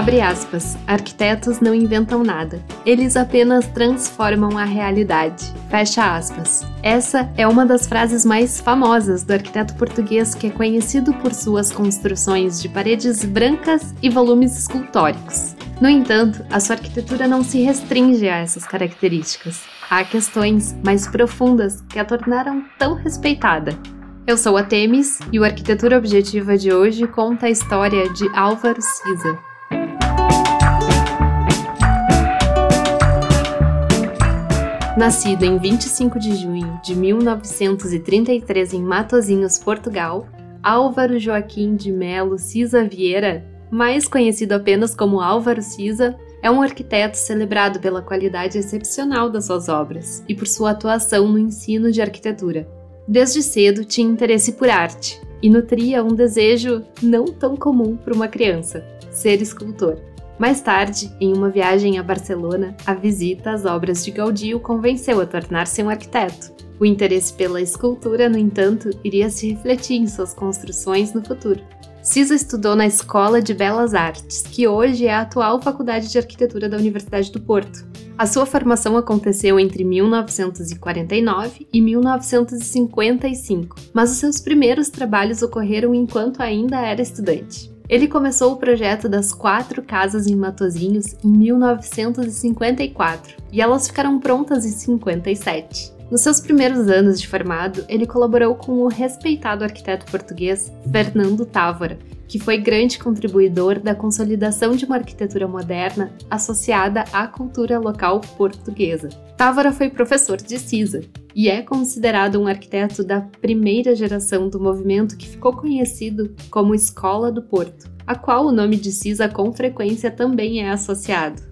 Abre aspas. Arquitetos não inventam nada. Eles apenas transformam a realidade. Fecha aspas. Essa é uma das frases mais famosas do arquiteto português que é conhecido por suas construções de paredes brancas e volumes escultóricos. No entanto, a sua arquitetura não se restringe a essas características. Há questões mais profundas que a tornaram tão respeitada. Eu sou a Temis e o Arquitetura Objetiva de hoje conta a história de Álvaro Siza. Nascido em 25 de junho de 1933 em Matozinhos, Portugal, Álvaro Joaquim de Melo Cisa Vieira, mais conhecido apenas como Álvaro Cisa, é um arquiteto celebrado pela qualidade excepcional das suas obras e por sua atuação no ensino de arquitetura. Desde cedo tinha interesse por arte e nutria um desejo não tão comum para uma criança: ser escultor. Mais tarde, em uma viagem a Barcelona, a visita às obras de Gaudí o convenceu a tornar-se um arquiteto. O interesse pela escultura, no entanto, iria se refletir em suas construções no futuro. Cisa estudou na Escola de Belas Artes, que hoje é a atual Faculdade de Arquitetura da Universidade do Porto. A sua formação aconteceu entre 1949 e 1955, mas os seus primeiros trabalhos ocorreram enquanto ainda era estudante. Ele começou o projeto das quatro casas em Matozinhos em 1954 e elas ficaram prontas em 57. Nos seus primeiros anos de formado, ele colaborou com o respeitado arquiteto português Fernando Távora, que foi grande contribuidor da consolidação de uma arquitetura moderna associada à cultura local portuguesa. Távora foi professor de CISA e é considerado um arquiteto da primeira geração do movimento que ficou conhecido como Escola do Porto, a qual o nome de CISA com frequência também é associado.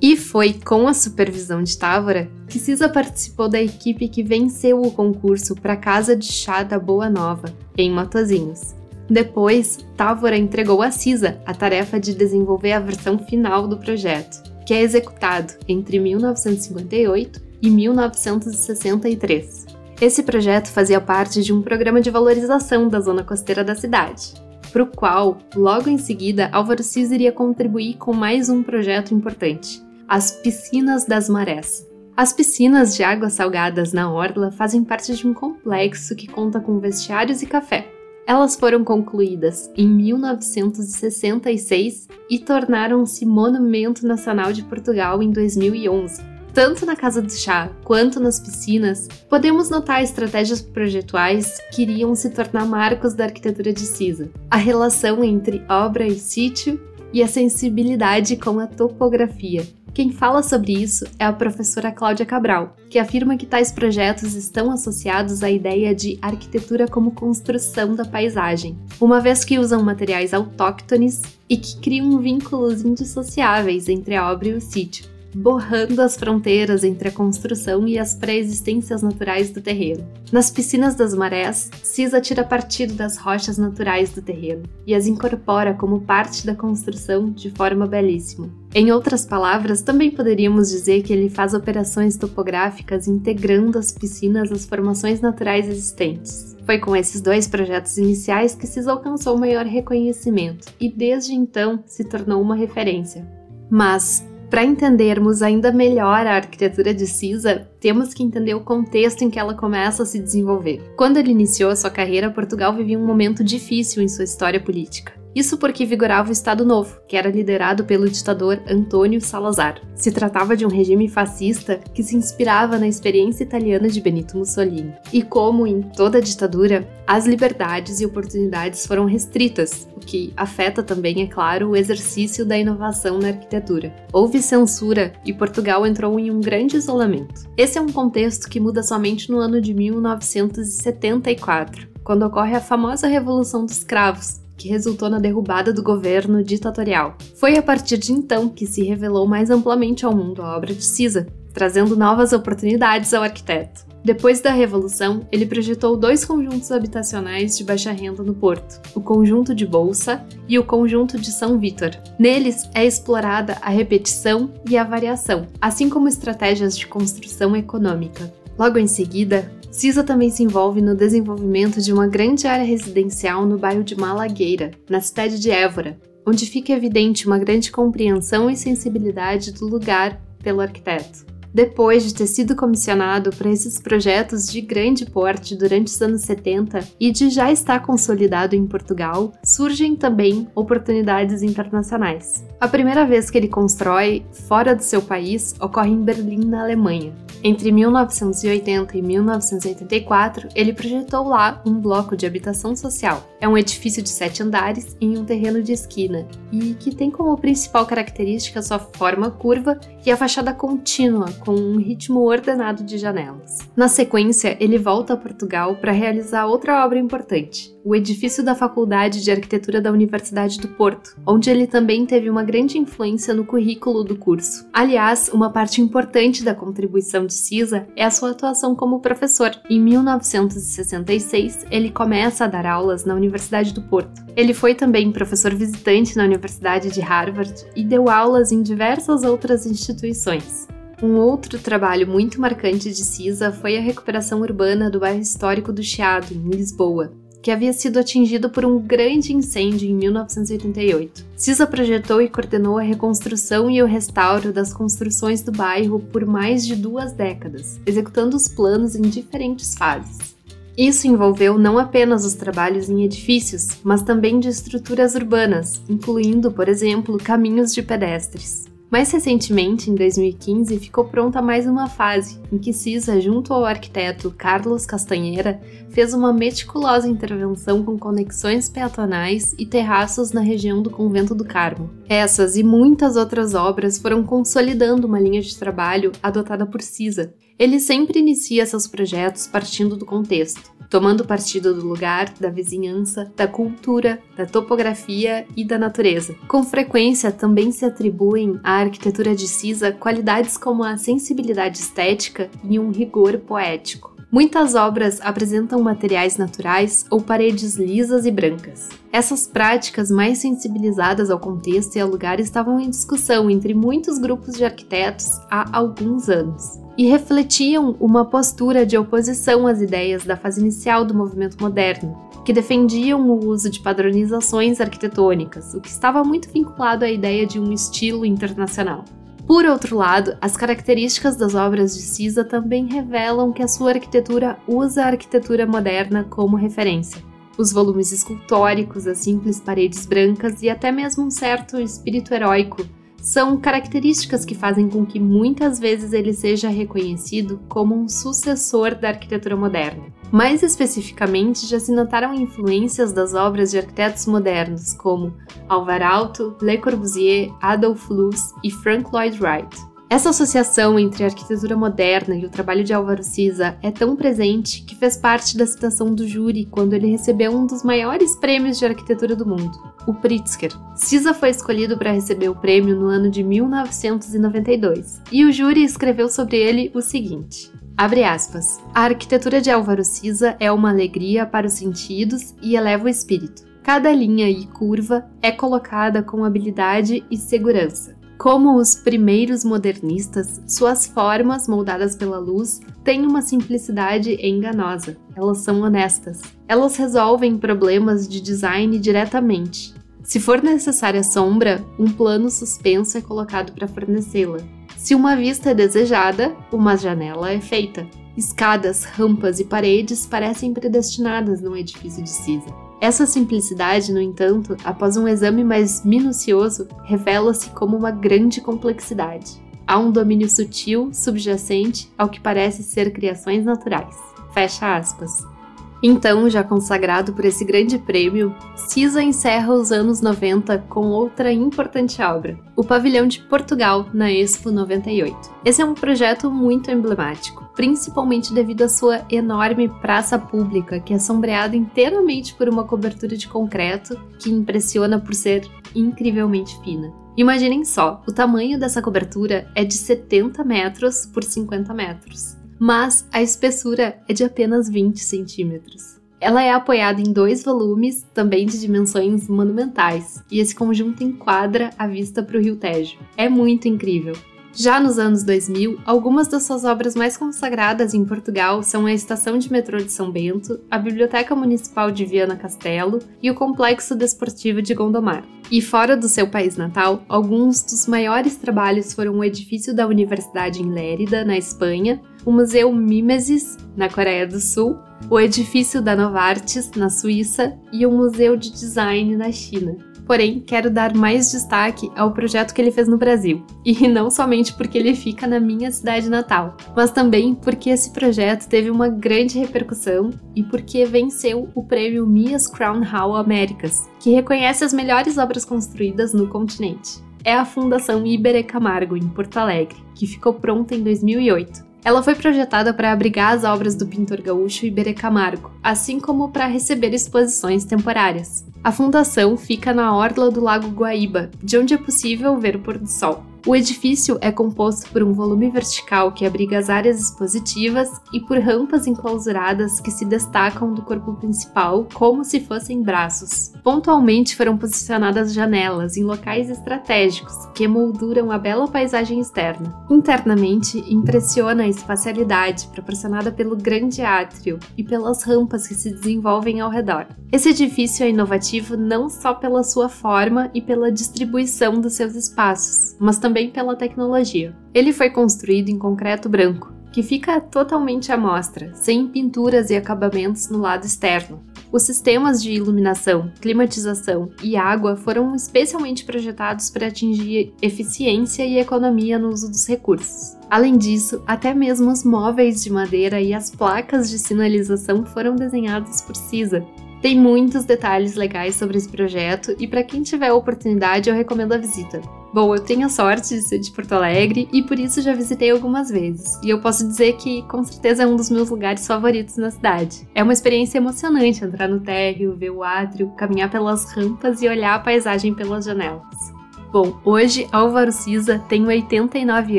E foi com a supervisão de Távora que Cisa participou da equipe que venceu o concurso para a Casa de Chá da Boa Nova, em Matozinhos. Depois, Távora entregou a Cisa a tarefa de desenvolver a versão final do projeto, que é executado entre 1958 e 1963. Esse projeto fazia parte de um programa de valorização da zona costeira da cidade, para o qual, logo em seguida, Álvaro Cisa iria contribuir com mais um projeto importante, as Piscinas das Marés. As piscinas de águas salgadas na Orla fazem parte de um complexo que conta com vestiários e café, elas foram concluídas em 1966 e tornaram-se Monumento Nacional de Portugal em 2011. Tanto na Casa de Chá quanto nas piscinas, podemos notar estratégias projetuais que iriam se tornar marcos da arquitetura de Cisa. A relação entre obra e sítio e a sensibilidade com a topografia, quem fala sobre isso é a professora Cláudia Cabral, que afirma que tais projetos estão associados à ideia de arquitetura como construção da paisagem, uma vez que usam materiais autóctones e que criam vínculos indissociáveis entre a obra e o sítio borrando as fronteiras entre a construção e as pré-existências naturais do terreno. Nas piscinas das marés, Cisa tira partido das rochas naturais do terreno e as incorpora como parte da construção de forma belíssima. Em outras palavras, também poderíamos dizer que ele faz operações topográficas integrando as piscinas às formações naturais existentes. Foi com esses dois projetos iniciais que Cisa alcançou maior reconhecimento e desde então se tornou uma referência. Mas, para entendermos ainda melhor a arquitetura de Cisa, temos que entender o contexto em que ela começa a se desenvolver. Quando ele iniciou sua carreira, Portugal vivia um momento difícil em sua história política. Isso porque vigorava o Estado Novo, que era liderado pelo ditador Antônio Salazar. Se tratava de um regime fascista que se inspirava na experiência italiana de Benito Mussolini. E como em toda ditadura, as liberdades e oportunidades foram restritas, o que afeta também, é claro, o exercício da inovação na arquitetura. Houve censura e Portugal entrou em um grande isolamento. Esse é um contexto que muda somente no ano de 1974, quando ocorre a famosa Revolução dos Cravos, que resultou na derrubada do governo ditatorial. Foi a partir de então que se revelou mais amplamente ao mundo a obra de Cisa, trazendo novas oportunidades ao arquiteto. Depois da Revolução, ele projetou dois conjuntos habitacionais de baixa renda no Porto, o Conjunto de Bolsa e o Conjunto de São Vítor. Neles é explorada a repetição e a variação, assim como estratégias de construção econômica. Logo em seguida, CISA também se envolve no desenvolvimento de uma grande área residencial no bairro de Malagueira, na cidade de Évora. onde fica evidente uma grande compreensão e sensibilidade do lugar pelo arquiteto. Depois de ter sido comissionado para esses projetos de grande porte durante os anos 70 e de já estar consolidado em Portugal, surgem também oportunidades internacionais. A primeira vez que ele constrói fora do seu país ocorre em Berlim, na Alemanha. Entre 1980 e 1984, ele projetou lá um bloco de habitação social. É um edifício de sete andares em um terreno de esquina e que tem como principal característica sua forma curva e a fachada contínua, com um ritmo ordenado de janelas. Na sequência, ele volta a Portugal para realizar outra obra importante, o edifício da Faculdade de Arquitetura da Universidade do Porto, onde ele também teve uma grande influência no currículo do curso. Aliás, uma parte importante da contribuição de Cisa é a sua atuação como professor. Em 1966, ele começa a dar aulas na Universidade do Porto. Ele foi também professor visitante na Universidade de Harvard e deu aulas em diversas outras instituições. Um outro trabalho muito marcante de Cisa foi a recuperação urbana do bairro histórico do Chiado, em Lisboa, que havia sido atingido por um grande incêndio em 1988. Cisa projetou e coordenou a reconstrução e o restauro das construções do bairro por mais de duas décadas, executando os planos em diferentes fases. Isso envolveu não apenas os trabalhos em edifícios, mas também de estruturas urbanas, incluindo, por exemplo, caminhos de pedestres. Mais recentemente, em 2015, ficou pronta mais uma fase, em que Cisa, junto ao arquiteto Carlos Castanheira, fez uma meticulosa intervenção com conexões peatonais e terraços na região do Convento do Carmo. Essas e muitas outras obras foram consolidando uma linha de trabalho adotada por Cisa. Ele sempre inicia seus projetos partindo do contexto tomando partido do lugar, da vizinhança, da cultura, da topografia e da natureza. Com frequência também se atribuem à arquitetura de Cisa qualidades como a sensibilidade estética e um rigor poético. Muitas obras apresentam materiais naturais ou paredes lisas e brancas. Essas práticas mais sensibilizadas ao contexto e ao lugar estavam em discussão entre muitos grupos de arquitetos há alguns anos e refletiam uma postura de oposição às ideias da fase inicial do movimento moderno, que defendiam o uso de padronizações arquitetônicas, o que estava muito vinculado à ideia de um estilo internacional. Por outro lado, as características das obras de Cisa também revelam que a sua arquitetura usa a arquitetura moderna como referência. Os volumes escultóricos, as simples paredes brancas e até mesmo um certo espírito heróico são características que fazem com que muitas vezes ele seja reconhecido como um sucessor da arquitetura moderna. Mais especificamente, já se notaram influências das obras de arquitetos modernos como Alvar Aalto, Le Corbusier, Adolf Loos e Frank Lloyd Wright. Essa associação entre a arquitetura moderna e o trabalho de Álvaro Siza é tão presente que fez parte da citação do júri quando ele recebeu um dos maiores prêmios de arquitetura do mundo, o Pritzker. Siza foi escolhido para receber o prêmio no ano de 1992, e o júri escreveu sobre ele o seguinte: Abre aspas. A arquitetura de Álvaro Siza é uma alegria para os sentidos e eleva o espírito. Cada linha e curva é colocada com habilidade e segurança. Como os primeiros modernistas, suas formas, moldadas pela luz, têm uma simplicidade enganosa. Elas são honestas. Elas resolvem problemas de design diretamente. Se for necessária sombra, um plano suspenso é colocado para fornecê-la. Se uma vista é desejada, uma janela é feita. Escadas, rampas e paredes parecem predestinadas num edifício de Cisa. Essa simplicidade, no entanto, após um exame mais minucioso, revela-se como uma grande complexidade. Há um domínio sutil subjacente ao que parece ser criações naturais. Fecha aspas. Então, já consagrado por esse grande prêmio, Cisa encerra os anos 90 com outra importante obra, o Pavilhão de Portugal na Expo 98. Esse é um projeto muito emblemático, principalmente devido à sua enorme praça pública, que é sombreada inteiramente por uma cobertura de concreto que impressiona por ser incrivelmente fina. Imaginem só, o tamanho dessa cobertura é de 70 metros por 50 metros mas a espessura é de apenas 20 centímetros. Ela é apoiada em dois volumes, também de dimensões monumentais, e esse conjunto enquadra a vista para o Rio Tejo. É muito incrível. Já nos anos 2000, algumas das suas obras mais consagradas em Portugal são a Estação de Metrô de São Bento, a Biblioteca Municipal de Viana Castelo e o Complexo Desportivo de Gondomar. E fora do seu país natal, alguns dos maiores trabalhos foram o edifício da Universidade em Lérida, na Espanha, o Museu Mimesis, na Coreia do Sul, o edifício da Novartis, na Suíça, e o Museu de Design na China. Porém, quero dar mais destaque ao projeto que ele fez no Brasil. E não somente porque ele fica na minha cidade natal, mas também porque esse projeto teve uma grande repercussão e porque venceu o prêmio Mias Crown Hall Américas, que reconhece as melhores obras construídas no continente. É a Fundação Iberê Camargo, em Porto Alegre, que ficou pronta em 2008. Ela foi projetada para abrigar as obras do pintor gaúcho Iberê Camargo, assim como para receber exposições temporárias. A fundação fica na orla do Lago Guaíba, de onde é possível ver o pôr do sol. O edifício é composto por um volume vertical que abriga as áreas expositivas e por rampas enclausuradas que se destacam do corpo principal como se fossem braços. Pontualmente foram posicionadas janelas em locais estratégicos que emolduram a bela paisagem externa. Internamente, impressiona a espacialidade proporcionada pelo grande átrio e pelas rampas que se desenvolvem ao redor. Esse edifício é inovativo não só pela sua forma e pela distribuição dos seus espaços, mas também também pela tecnologia. Ele foi construído em concreto branco, que fica totalmente à mostra, sem pinturas e acabamentos no lado externo. Os sistemas de iluminação, climatização e água foram especialmente projetados para atingir eficiência e economia no uso dos recursos. Além disso, até mesmo os móveis de madeira e as placas de sinalização foram desenhados por CISA, tem muitos detalhes legais sobre esse projeto e para quem tiver a oportunidade eu recomendo a visita. Bom, eu tenho a sorte de ser de Porto Alegre e por isso já visitei algumas vezes. E eu posso dizer que com certeza é um dos meus lugares favoritos na cidade. É uma experiência emocionante entrar no térreo, ver o átrio, caminhar pelas rampas e olhar a paisagem pelas janelas. Bom, hoje Álvaro Siza tem 89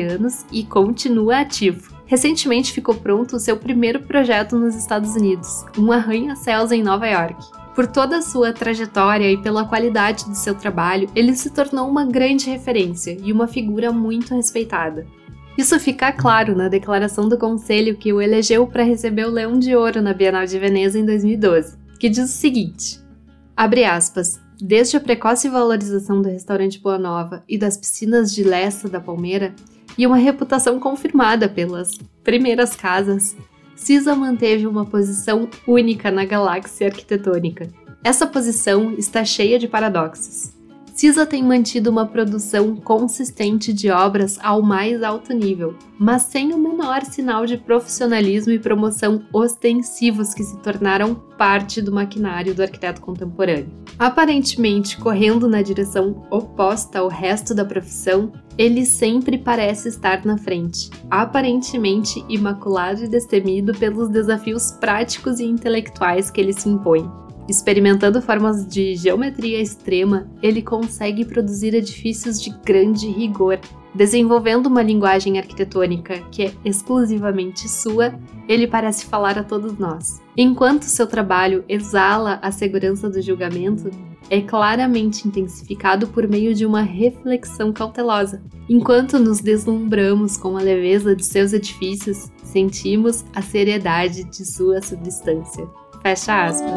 anos e continua ativo. Recentemente ficou pronto o seu primeiro projeto nos Estados Unidos, um arranha-céus em Nova York. Por toda a sua trajetória e pela qualidade do seu trabalho, ele se tornou uma grande referência e uma figura muito respeitada. Isso fica claro na declaração do conselho que o elegeu para receber o Leão de Ouro na Bienal de Veneza em 2012, que diz o seguinte: abre aspas, Desde a precoce valorização do restaurante Boa Nova e das piscinas de Lessa da Palmeira, e uma reputação confirmada pelas primeiras casas, Cisa manteve uma posição única na galáxia arquitetônica. Essa posição está cheia de paradoxos. Cisa tem mantido uma produção consistente de obras ao mais alto nível, mas sem o menor sinal de profissionalismo e promoção ostensivos que se tornaram parte do maquinário do arquiteto contemporâneo. Aparentemente correndo na direção oposta ao resto da profissão, ele sempre parece estar na frente, aparentemente imaculado e destemido pelos desafios práticos e intelectuais que ele se impõe. Experimentando formas de geometria extrema, ele consegue produzir edifícios de grande rigor. Desenvolvendo uma linguagem arquitetônica que é exclusivamente sua, ele parece falar a todos nós. Enquanto seu trabalho exala a segurança do julgamento, é claramente intensificado por meio de uma reflexão cautelosa. Enquanto nos deslumbramos com a leveza de seus edifícios, sentimos a seriedade de sua substância. Fecha aspas.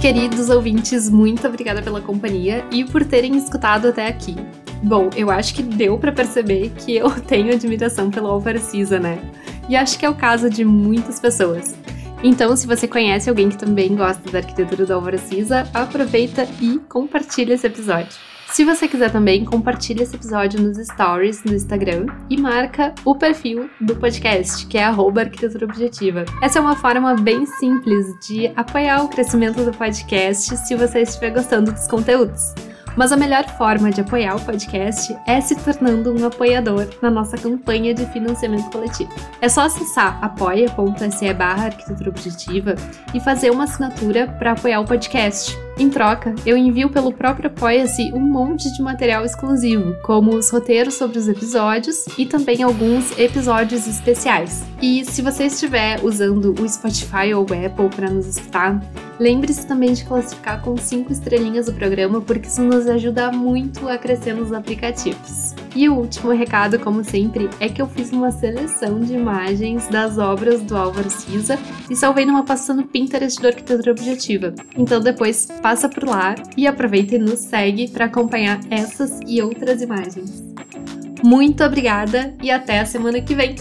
Queridos ouvintes, muito obrigada pela companhia e por terem escutado até aqui. Bom, eu acho que deu para perceber que eu tenho admiração pelo Álvaro Cisa, né? E acho que é o caso de muitas pessoas. Então, se você conhece alguém que também gosta da arquitetura do Álvaro Cisa, aproveita e compartilha esse episódio. Se você quiser também, compartilhe esse episódio nos stories no Instagram e marca o perfil do podcast, que é arquitetura objetiva. Essa é uma forma bem simples de apoiar o crescimento do podcast se você estiver gostando dos conteúdos. Mas a melhor forma de apoiar o podcast é se tornando um apoiador na nossa campanha de financiamento coletivo. É só acessar apoia.se barra arquitetura objetiva e fazer uma assinatura para apoiar o podcast. Em troca, eu envio pelo próprio Apoia-se um monte de material exclusivo, como os roteiros sobre os episódios e também alguns episódios especiais. E se você estiver usando o Spotify ou o Apple para nos escutar, lembre-se também de classificar com 5 estrelinhas o programa, porque isso nos ajuda muito a crescer nos aplicativos. E o último recado, como sempre, é que eu fiz uma seleção de imagens das obras do Álvaro Siza e salvei numa pasta no Pinterest do Arquitetura Objetiva. Então depois passa por lá e aproveita e nos segue para acompanhar essas e outras imagens. Muito obrigada e até a semana que vem!